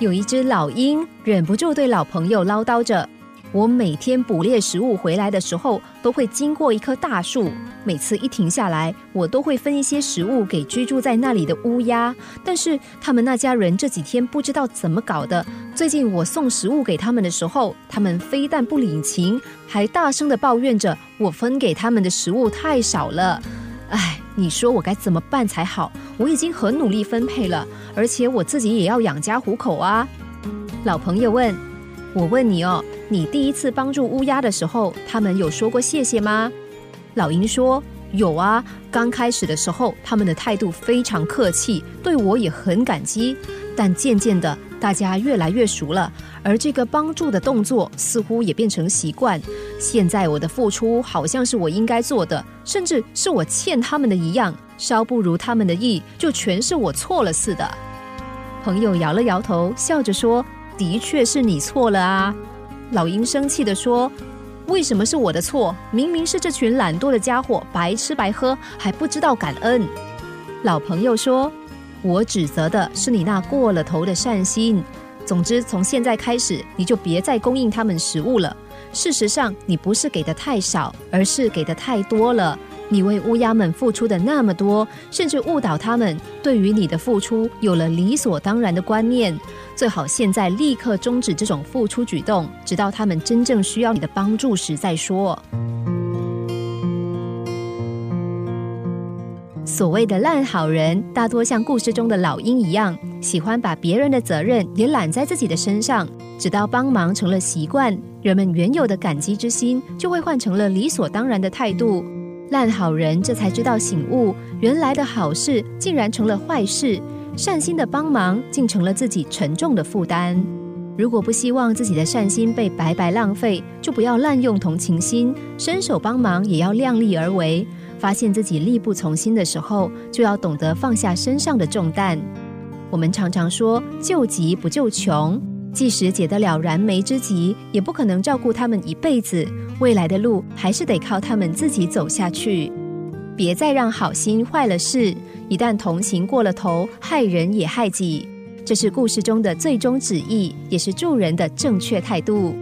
有一只老鹰忍不住对老朋友唠叨着：“我每天捕猎食物回来的时候，都会经过一棵大树。每次一停下来，我都会分一些食物给居住在那里的乌鸦。但是他们那家人这几天不知道怎么搞的，最近我送食物给他们的时候，他们非但不领情，还大声的抱怨着我分给他们的食物太少了。哎，你说我该怎么办才好？我已经很努力分配了。”而且我自己也要养家糊口啊！老朋友问：“我问你哦，你第一次帮助乌鸦的时候，他们有说过谢谢吗？”老鹰说：“有啊，刚开始的时候，他们的态度非常客气，对我也很感激。但渐渐的，大家越来越熟了，而这个帮助的动作似乎也变成习惯。现在我的付出好像是我应该做的，甚至是我欠他们的一样。”稍不如他们的意，就全是我错了似的。朋友摇了摇头，笑着说：“的确是你错了啊。”老鹰生气地说：“为什么是我的错？明明是这群懒惰的家伙白吃白喝，还不知道感恩。”老朋友说：“我指责的是你那过了头的善心。总之，从现在开始，你就别再供应他们食物了。事实上，你不是给的太少，而是给的太多了。”你为乌鸦们付出的那么多，甚至误导他们对于你的付出有了理所当然的观念。最好现在立刻终止这种付出举动，直到他们真正需要你的帮助时再说。所谓的烂好人，大多像故事中的老鹰一样，喜欢把别人的责任也揽在自己的身上，直到帮忙成了习惯，人们原有的感激之心就会换成了理所当然的态度。烂好人这才知道醒悟，原来的好事竟然成了坏事，善心的帮忙竟成了自己沉重的负担。如果不希望自己的善心被白白浪费，就不要滥用同情心，伸手帮忙也要量力而为。发现自己力不从心的时候，就要懂得放下身上的重担。我们常常说救急不救穷。即使解得了燃眉之急，也不可能照顾他们一辈子。未来的路还是得靠他们自己走下去。别再让好心坏了事，一旦同情过了头，害人也害己。这是故事中的最终旨意，也是助人的正确态度。